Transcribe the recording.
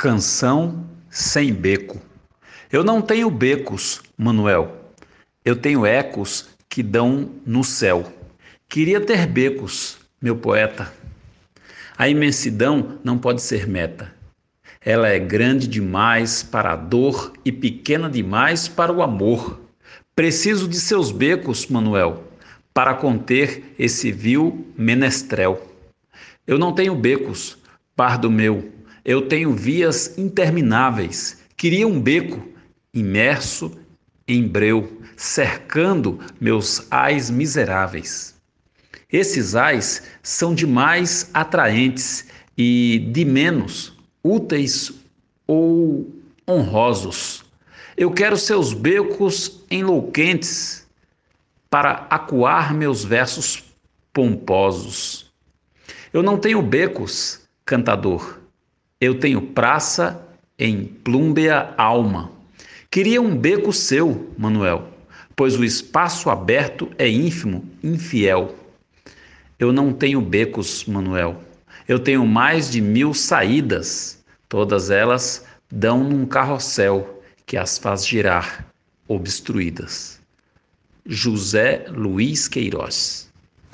Canção sem beco. Eu não tenho becos, Manuel. Eu tenho ecos que dão no céu. Queria ter becos, meu poeta. A imensidão não pode ser meta. Ela é grande demais para a dor e pequena demais para o amor. Preciso de seus becos, Manuel, para conter esse vil menestrel. Eu não tenho becos, pardo meu eu tenho vias intermináveis. Queria um beco imerso em breu, cercando meus ais miseráveis. Esses ais são demais atraentes e de menos úteis ou honrosos. Eu quero seus becos enlouquentes para acuar meus versos pomposos. Eu não tenho becos, cantador eu tenho praça em plúmbea alma. Queria um beco seu, Manuel, pois o espaço aberto é ínfimo, infiel. Eu não tenho becos, Manuel. Eu tenho mais de mil saídas. Todas elas dão num carrossel que as faz girar, obstruídas. José Luiz Queiroz